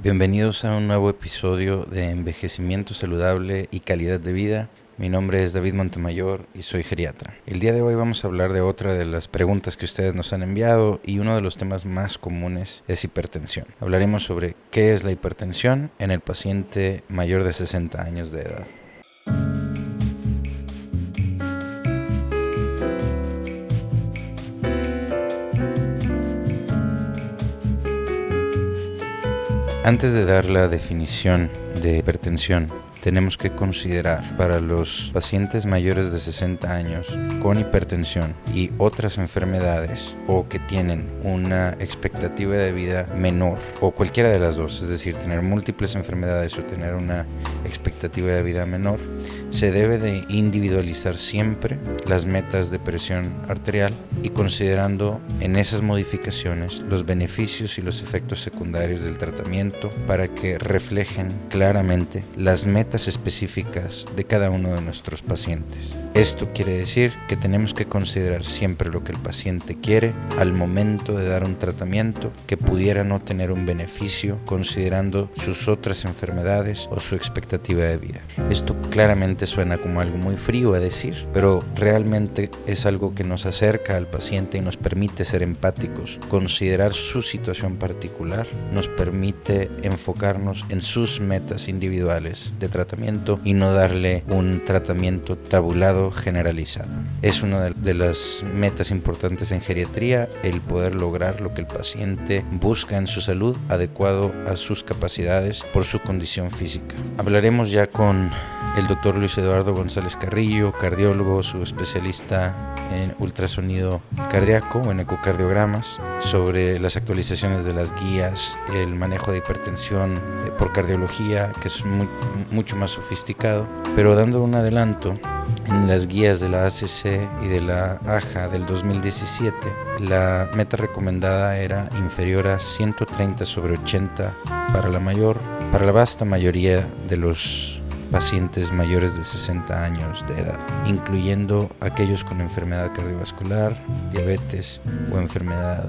Bienvenidos a un nuevo episodio de Envejecimiento Saludable y Calidad de Vida. Mi nombre es David Montemayor y soy geriatra. El día de hoy vamos a hablar de otra de las preguntas que ustedes nos han enviado y uno de los temas más comunes es hipertensión. Hablaremos sobre qué es la hipertensión en el paciente mayor de 60 años de edad. Antes de dar la definición de hipertensión, tenemos que considerar para los pacientes mayores de 60 años con hipertensión y otras enfermedades o que tienen una expectativa de vida menor o cualquiera de las dos, es decir, tener múltiples enfermedades o tener una expectativa de vida menor, se debe de individualizar siempre las metas de presión arterial y considerando en esas modificaciones los beneficios y los efectos secundarios del tratamiento para que reflejen claramente las metas específicas de cada uno de nuestros pacientes. Esto quiere decir que tenemos que considerar siempre lo que el paciente quiere al momento de dar un tratamiento que pudiera no tener un beneficio considerando sus otras enfermedades o su expectativa de vida. Esto claramente suena como algo muy frío a decir, pero realmente es algo que nos acerca al paciente y nos permite ser empáticos, considerar su situación particular, nos permite enfocarnos en sus metas individuales de tratamiento y no darle un tratamiento tabulado generalizado. Es una de las metas importantes en geriatría el poder lograr lo que el paciente busca en su salud adecuado a sus capacidades por su condición física. Hablaremos ya con el doctor Luis Eduardo González Carrillo, cardiólogo, su especialista en ultrasonido cardíaco o en ecocardiogramas, sobre las actualizaciones de las guías, el manejo de hipertensión eh, por cardiología, que es mucho más sofisticado, pero dando un adelanto, en las guías de la ACC y de la AJA del 2017, la meta recomendada era inferior a 130 sobre 80 para la mayor, para la vasta mayoría de los pacientes mayores de 60 años de edad, incluyendo aquellos con enfermedad cardiovascular, diabetes o enfermedad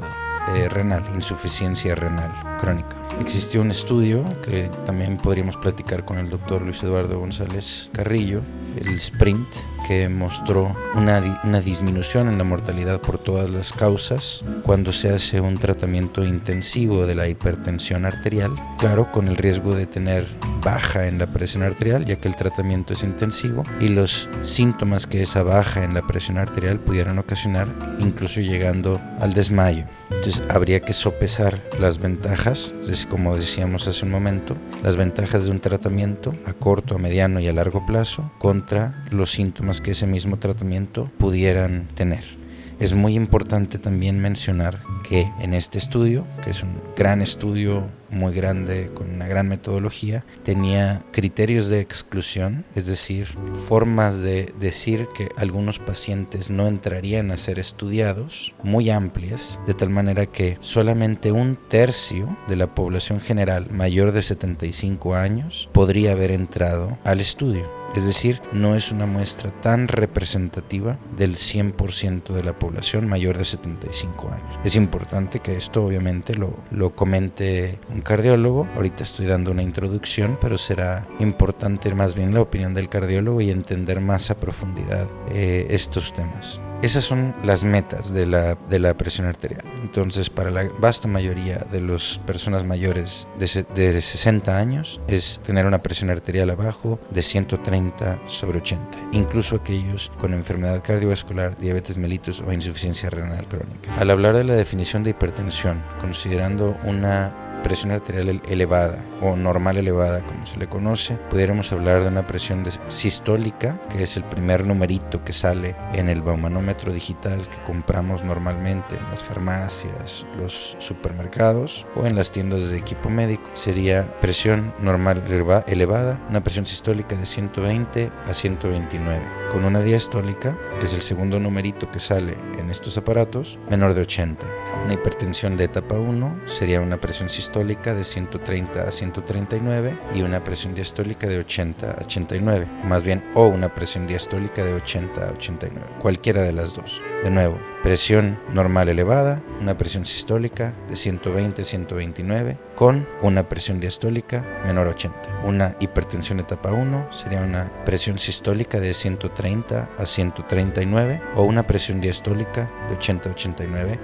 eh, renal, insuficiencia renal crónica. Existió un estudio que también podríamos platicar con el doctor Luis Eduardo González Carrillo, el SPRINT, que mostró una, una, disminución en la mortalidad por todas las causas cuando se hace un tratamiento intensivo de la hipertensión arterial, claro, con el riesgo de tener baja en la presión arterial, ya que el tratamiento es intensivo, y los síntomas que esa baja en la presión arterial pudieran ocasionar, incluso llegando al desmayo. Entonces habría que sopesar las ventajas, como decíamos hace un momento, las ventajas de un tratamiento a corto, a mediano y a largo plazo contra los síntomas que ese mismo tratamiento pudieran tener. Es muy importante también mencionar que en este estudio, que es un gran estudio muy grande con una gran metodología, tenía criterios de exclusión, es decir, formas de decir que algunos pacientes no entrarían a ser estudiados, muy amplias, de tal manera que solamente un tercio de la población general mayor de 75 años podría haber entrado al estudio. Es decir, no es una muestra tan representativa del 100% de la población mayor de 75 años. Es importante que esto obviamente lo, lo comente un cardiólogo. Ahorita estoy dando una introducción, pero será importante más bien la opinión del cardiólogo y entender más a profundidad eh, estos temas. Esas son las metas de la, de la, presión arterial. Entonces, para la vasta mayoría de las personas mayores de, de 60 años es tener una presión arterial abajo de 130 sobre 80, incluso aquellos con enfermedad cardiovascular, diabetes mellitus o insuficiencia renal crónica. Al hablar de la definición de hipertensión, considerando una presión arterial elevada o normal elevada como se le conoce, pudiéramos hablar de una presión sistólica, que es el primer numerito que sale en el baumanómetro digital que compramos normalmente en las farmacias, los supermercados o en las tiendas de equipo médico. Sería presión normal elevada, una presión sistólica de 120 a 129, con una diastólica, que es el segundo numerito que sale en estos aparatos, menor de 80. Una hipertensión de etapa 1 sería una presión sistólica de 130 a 139 y una presión diastólica de 80 a 89, más bien o una presión diastólica de 80 a 89, cualquiera de las dos. De nuevo, presión normal elevada, una presión sistólica de 120-129 con una presión diastólica menor a 80. Una hipertensión etapa 1 sería una presión sistólica de 130 a 139 o una presión diastólica de 80 a 89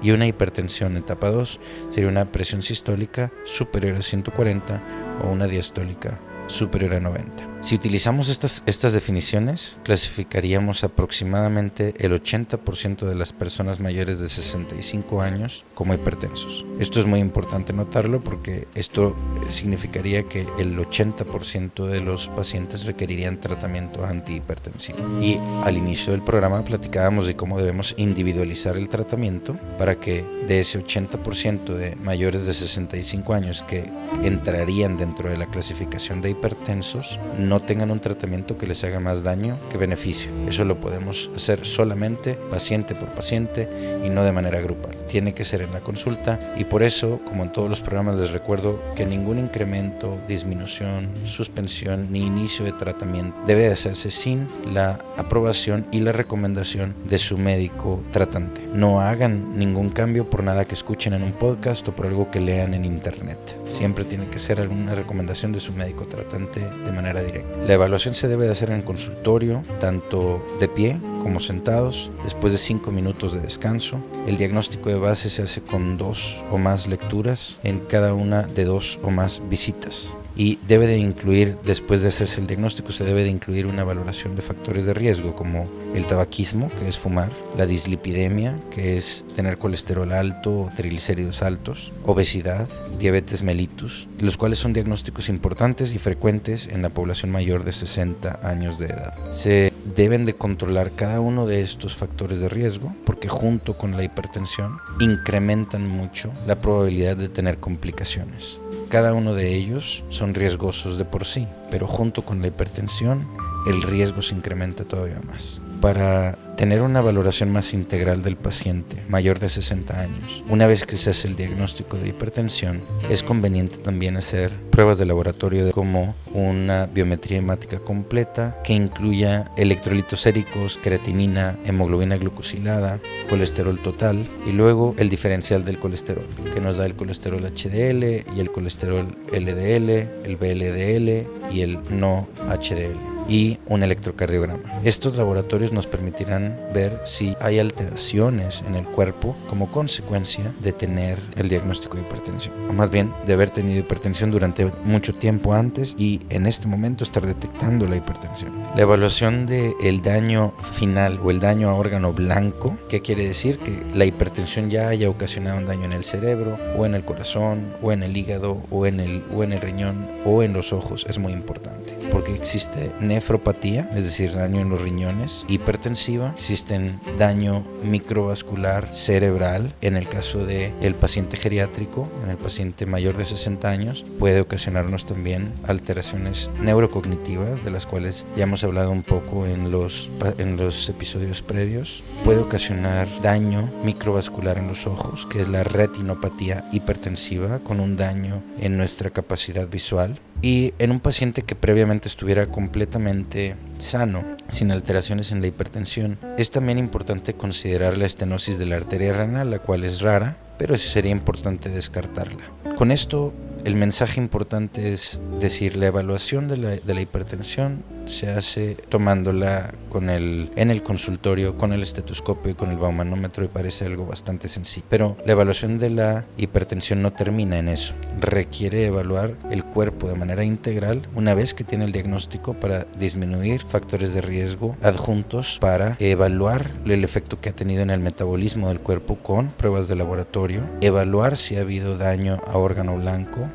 y una hipertensión etapa 2 sería una presión sistólica superior a 140 o una diastólica superior a 90. Si utilizamos estas, estas definiciones, clasificaríamos aproximadamente el 80% de las personas mayores de 65 años como hipertensos. Esto es muy importante notarlo porque esto significaría que el 80% de los pacientes requerirían tratamiento antihipertensivo. Y al inicio del programa platicábamos de cómo debemos individualizar el tratamiento para que de ese 80% de mayores de 65 años que entrarían dentro de la clasificación de hipertensos, no tengan un tratamiento que les haga más daño que beneficio. Eso lo podemos hacer solamente paciente por paciente y no de manera grupal. Tiene que ser en la consulta y por eso, como en todos los programas, les recuerdo que ningún incremento, disminución, suspensión ni inicio de tratamiento debe hacerse sin la aprobación y la recomendación de su médico tratante. No hagan ningún cambio por nada que escuchen en un podcast o por algo que lean en internet. Siempre tiene que ser alguna recomendación de su médico tratante de manera directa. La evaluación se debe de hacer en consultorio, tanto de pie como sentados, después de 5 minutos de descanso. El diagnóstico de base se hace con dos o más lecturas en cada una de dos o más visitas y debe de incluir, después de hacerse el diagnóstico, se debe de incluir una valoración de factores de riesgo como el tabaquismo, que es fumar, la dislipidemia, que es tener colesterol alto o triglicéridos altos, obesidad, diabetes mellitus, los cuales son diagnósticos importantes y frecuentes en la población mayor de 60 años de edad. Deben de controlar cada uno de estos factores de riesgo porque junto con la hipertensión incrementan mucho la probabilidad de tener complicaciones. Cada uno de ellos son riesgosos de por sí, pero junto con la hipertensión el riesgo se incrementa todavía más. Para tener una valoración más integral del paciente mayor de 60 años. Una vez que se hace el diagnóstico de hipertensión, es conveniente también hacer pruebas de laboratorio como una biometría hemática completa que incluya electrolitos séricos, creatinina, hemoglobina glucosilada, colesterol total y luego el diferencial del colesterol, que nos da el colesterol HDL y el colesterol LDL, el VLDL y el no HDL y un electrocardiograma. Estos laboratorios nos permitirán ver si hay alteraciones en el cuerpo como consecuencia de tener el diagnóstico de hipertensión, o más bien de haber tenido hipertensión durante mucho tiempo antes y en este momento estar detectando la hipertensión. La evaluación del el daño final o el daño a órgano blanco, ¿qué quiere decir? Que la hipertensión ya haya ocasionado un daño en el cerebro o en el corazón o en el hígado o en el, o en el riñón o en los ojos, es muy importante porque existe nefropatía, es decir, daño en los riñones, hipertensiva, existen daño microvascular cerebral. En el caso de el paciente geriátrico, en el paciente mayor de 60 años, puede ocasionarnos también alteraciones neurocognitivas de las cuales ya hemos hablado un poco en los en los episodios previos, puede ocasionar daño microvascular en los ojos, que es la retinopatía hipertensiva con un daño en nuestra capacidad visual y en un paciente que previamente estuviera completamente sano, sin alteraciones en la hipertensión, es también importante considerar la estenosis de la arteria renal, la cual es rara, pero sería importante descartarla. Con esto, el mensaje importante es decir, la evaluación de la, de la hipertensión se hace tomándola con el, en el consultorio, con el estetoscopio y con el baumanómetro y parece algo bastante sencillo. Pero la evaluación de la hipertensión no termina en eso. Requiere evaluar el cuerpo de manera integral una vez que tiene el diagnóstico para disminuir factores de riesgo adjuntos para evaluar el efecto que ha tenido en el metabolismo del cuerpo con pruebas de laboratorio, evaluar si ha habido daño a órgano blanco,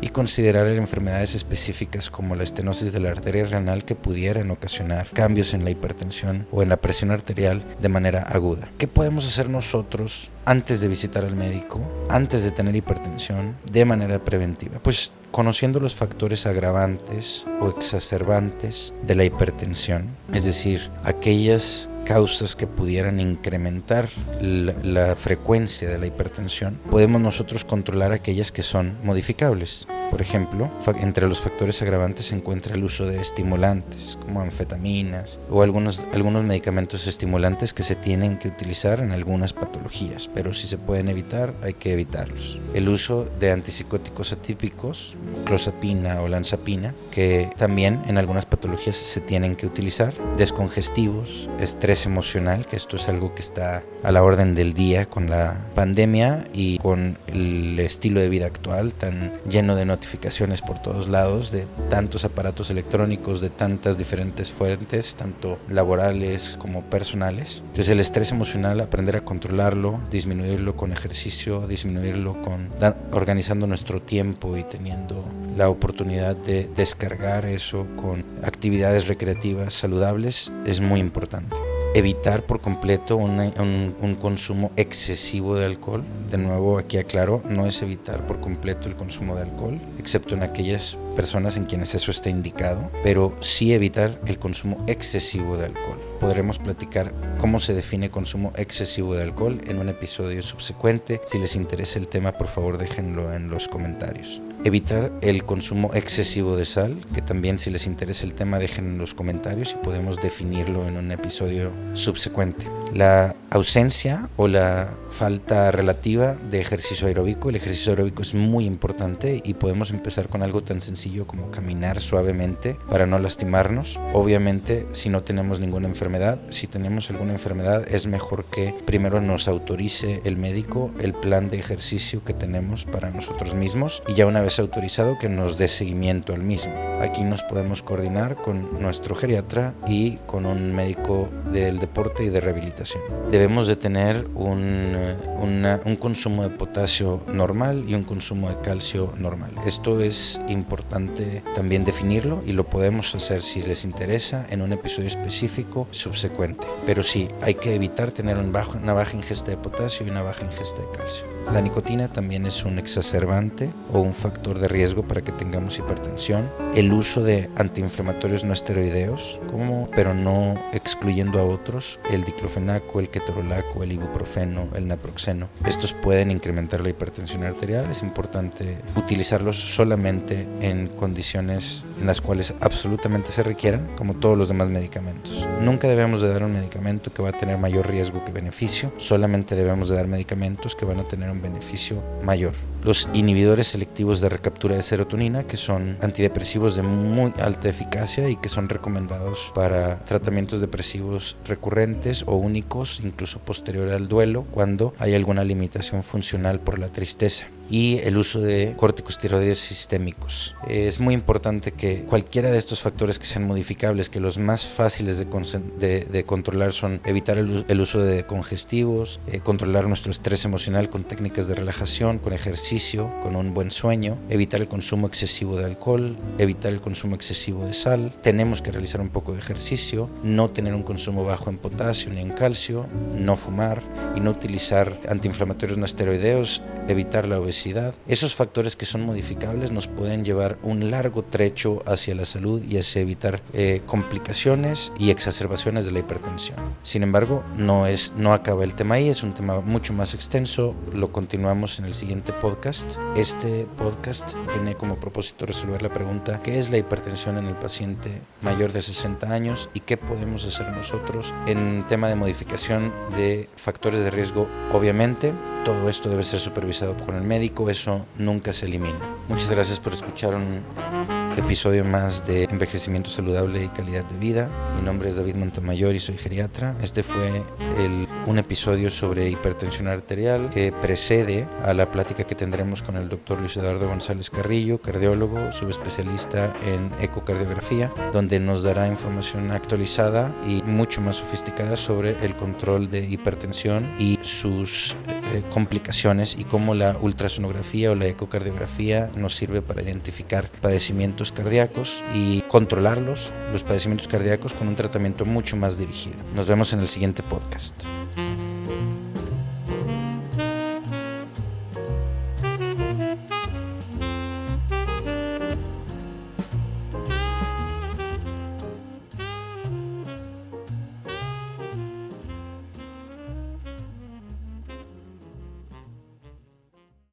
y considerar enfermedades específicas como la estenosis de la arteria renal que pudieran ocasionar cambios en la hipertensión o en la presión arterial de manera aguda. ¿Qué podemos hacer nosotros antes de visitar al médico, antes de tener hipertensión, de manera preventiva? Pues conociendo los factores agravantes o exacerbantes de la hipertensión, es decir, aquellas causas que pudieran incrementar la, frecuencia de la hipertensión, podemos nosotros controlar aquellas que son modificables. Por ejemplo, entre los factores agravantes se encuentra el uso de estimulantes como anfetaminas o algunos, algunos medicamentos estimulantes que se tienen que utilizar en algunas patologías, pero si se pueden evitar hay que evitarlos. El uso de antipsicóticos atípicos, clozapina o lanzapina, que también en algunas patologías se tienen que utilizar, descongestivos, estrés emocional, que esto es algo que está a la orden del día con la pandemia y con el estilo de vida actual tan lleno de notificaciones por todos lados, de tantos aparatos electrónicos, de tantas diferentes fuentes, tanto laborales como personales. Entonces el estrés emocional, aprender a controlarlo, disminuirlo con ejercicio, disminuirlo con organizando nuestro tiempo y teniendo la oportunidad de descargar eso con actividades recreativas saludables es muy importante evitar por completo un, consumo excesivo de alcohol. De nuevo, aquí aclaro, no es evitar por completo el consumo de alcohol, excepto en aquellas personas en quienes eso está indicado, pero sí evitar el consumo excesivo de alcohol. Podremos platicar cómo se define consumo excesivo de alcohol en un episodio subsecuente. Si les interesa el tema, por favor déjenlo en los comentarios. Evitar el consumo excesivo de sal, que también si les interesa el tema dejen en los comentarios y podemos definirlo en un episodio subsecuente. La ausencia o la falta relativa de ejercicio aeróbico. El ejercicio aeróbico es muy importante y podemos empezar con algo tan sencillo como caminar suavemente para no lastimarnos. Obviamente, si no tenemos ninguna enfermedad, si tenemos alguna enfermedad, es mejor que primero nos autorice el médico el plan de ejercicio que tenemos para nosotros mismos y ya una vez autorizado que nos dé seguimiento al mismo. Aquí nos podemos coordinar con nuestro geriatra y con un médico del deporte y de rehabilitación. Debemos de tener un, un consumo de potasio normal y un consumo de calcio normal. Esto es importante también definirlo y lo podemos hacer si les interesa en un episodio específico subsecuente. Pero sí, hay que evitar tener una baja ingesta de potasio y una baja ingesta de calcio. La nicotina también es un exacerbante o un factor de riesgo para que tengamos hipertensión. El uso de antiinflamatorios no esteroideos, como, pero no excluyendo a otros, el diclofenaco, el ketorolaco, el ibuprofeno, el naproxeno. Estos pueden incrementar la hipertensión arterial. Es importante utilizarlos solamente en condiciones en las cuales absolutamente se requieran, como todos los demás medicamentos. Nunca debemos de dar un medicamento que va a tener mayor riesgo que beneficio. Solamente debemos de dar medicamentos que van a tener un beneficio mayor. Los inhibidores selectivos de recaptura de serotonina, que son antidepresivos de muy alta eficacia y que son recomendados para tratamientos depresivos recurrentes o únicos, incluso posterior al duelo, cuando hay alguna limitación funcional por la tristeza y el uso de corticosteroides sistémicos. Es muy importante que cualquiera de estos factores que sean modificables, que los más fáciles de, de, controlar son evitar el, uso de congestivos, eh, controlar nuestro estrés emocional con técnicas de relajación, con ejercicio, con un buen sueño, evitar el consumo excesivo de alcohol, evitar el consumo excesivo de sal, tenemos que realizar un poco de ejercicio, no tener un consumo bajo en potasio ni en calcio, no fumar y no utilizar antiinflamatorios no esteroideos, evitar la obesidad esos factores que son modificables nos pueden llevar un largo trecho hacia la salud y hacia evitar eh, complicaciones y exacerbaciones de la hipertensión. Sin embargo, no, es, no acaba el tema ahí, es un tema mucho más extenso, lo continuamos en el siguiente podcast. Este podcast tiene como propósito resolver la pregunta, ¿qué es la hipertensión en el paciente mayor de 60 años y qué podemos hacer nosotros en tema de modificación de factores de riesgo? Obviamente, todo esto debe ser supervisado por el médico, eso nunca se elimina. Muchas gracias por escuchar un episodio más de Envejecimiento Saludable y Calidad de Vida. Mi nombre es David Montemayor y soy geriatra. Este fue el, un episodio sobre hipertensión arterial que precede a la plática que tendremos con el doctor Luis Eduardo González Carrillo, cardiólogo, subespecialista en ecocardiografía, donde nos dará información actualizada y mucho más sofisticada sobre el control de hipertensión y sus eh, complicaciones y cómo la ultrasonografía o la ecocardiografía nos sirve para identificar padecimientos cardíacos y controlarlos, los padecimientos cardíacos, con un tratamiento mucho más dirigido. Nos vemos en el siguiente podcast.